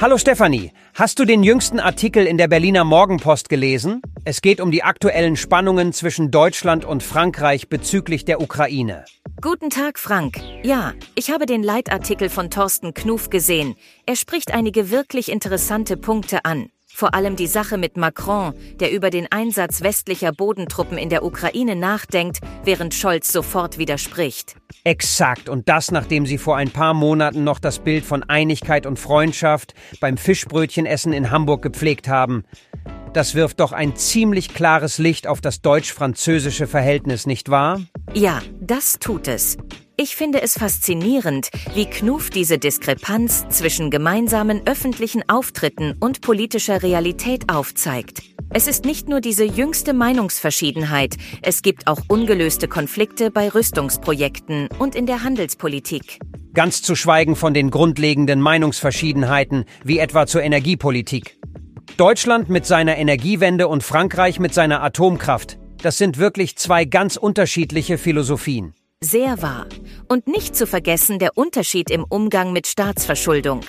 Hallo Stefanie, hast du den jüngsten Artikel in der Berliner Morgenpost gelesen? Es geht um die aktuellen Spannungen zwischen Deutschland und Frankreich bezüglich der Ukraine. Guten Tag, Frank. Ja, ich habe den Leitartikel von Thorsten Knuf gesehen. Er spricht einige wirklich interessante Punkte an. Vor allem die Sache mit Macron, der über den Einsatz westlicher Bodentruppen in der Ukraine nachdenkt, während Scholz sofort widerspricht. Exakt, und das nachdem sie vor ein paar Monaten noch das Bild von Einigkeit und Freundschaft beim Fischbrötchenessen in Hamburg gepflegt haben. Das wirft doch ein ziemlich klares Licht auf das deutsch-französische Verhältnis, nicht wahr? Ja, das tut es. Ich finde es faszinierend, wie Knuf diese Diskrepanz zwischen gemeinsamen öffentlichen Auftritten und politischer Realität aufzeigt. Es ist nicht nur diese jüngste Meinungsverschiedenheit, es gibt auch ungelöste Konflikte bei Rüstungsprojekten und in der Handelspolitik. Ganz zu schweigen von den grundlegenden Meinungsverschiedenheiten, wie etwa zur Energiepolitik. Deutschland mit seiner Energiewende und Frankreich mit seiner Atomkraft. Das sind wirklich zwei ganz unterschiedliche Philosophien. Sehr wahr. Und nicht zu vergessen der Unterschied im Umgang mit Staatsverschuldung.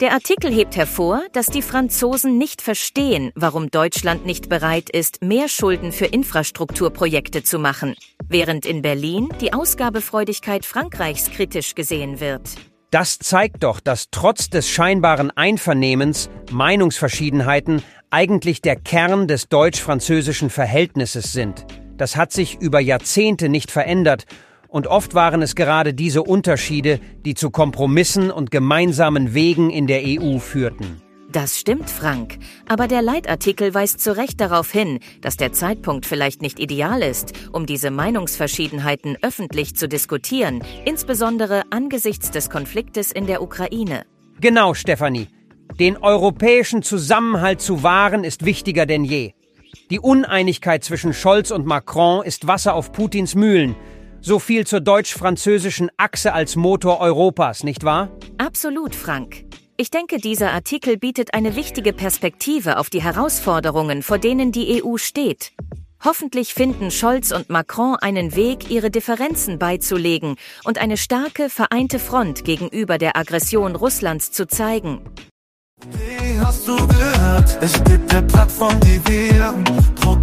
Der Artikel hebt hervor, dass die Franzosen nicht verstehen, warum Deutschland nicht bereit ist, mehr Schulden für Infrastrukturprojekte zu machen, während in Berlin die Ausgabefreudigkeit Frankreichs kritisch gesehen wird. Das zeigt doch, dass trotz des scheinbaren Einvernehmens Meinungsverschiedenheiten eigentlich der Kern des deutsch-französischen Verhältnisses sind. Das hat sich über Jahrzehnte nicht verändert und oft waren es gerade diese Unterschiede, die zu Kompromissen und gemeinsamen Wegen in der EU führten. Das stimmt, Frank. Aber der Leitartikel weist zu Recht darauf hin, dass der Zeitpunkt vielleicht nicht ideal ist, um diese Meinungsverschiedenheiten öffentlich zu diskutieren, insbesondere angesichts des Konfliktes in der Ukraine. Genau, Stefanie. Den europäischen Zusammenhalt zu wahren ist wichtiger denn je. Die Uneinigkeit zwischen Scholz und Macron ist Wasser auf Putins Mühlen, so viel zur deutsch-französischen Achse als Motor Europas, nicht wahr? Absolut, Frank. Ich denke, dieser Artikel bietet eine wichtige Perspektive auf die Herausforderungen, vor denen die EU steht. Hoffentlich finden Scholz und Macron einen Weg, ihre Differenzen beizulegen und eine starke, vereinte Front gegenüber der Aggression Russlands zu zeigen. Wie hast du gehört? Es gibt eine Plattform, die wir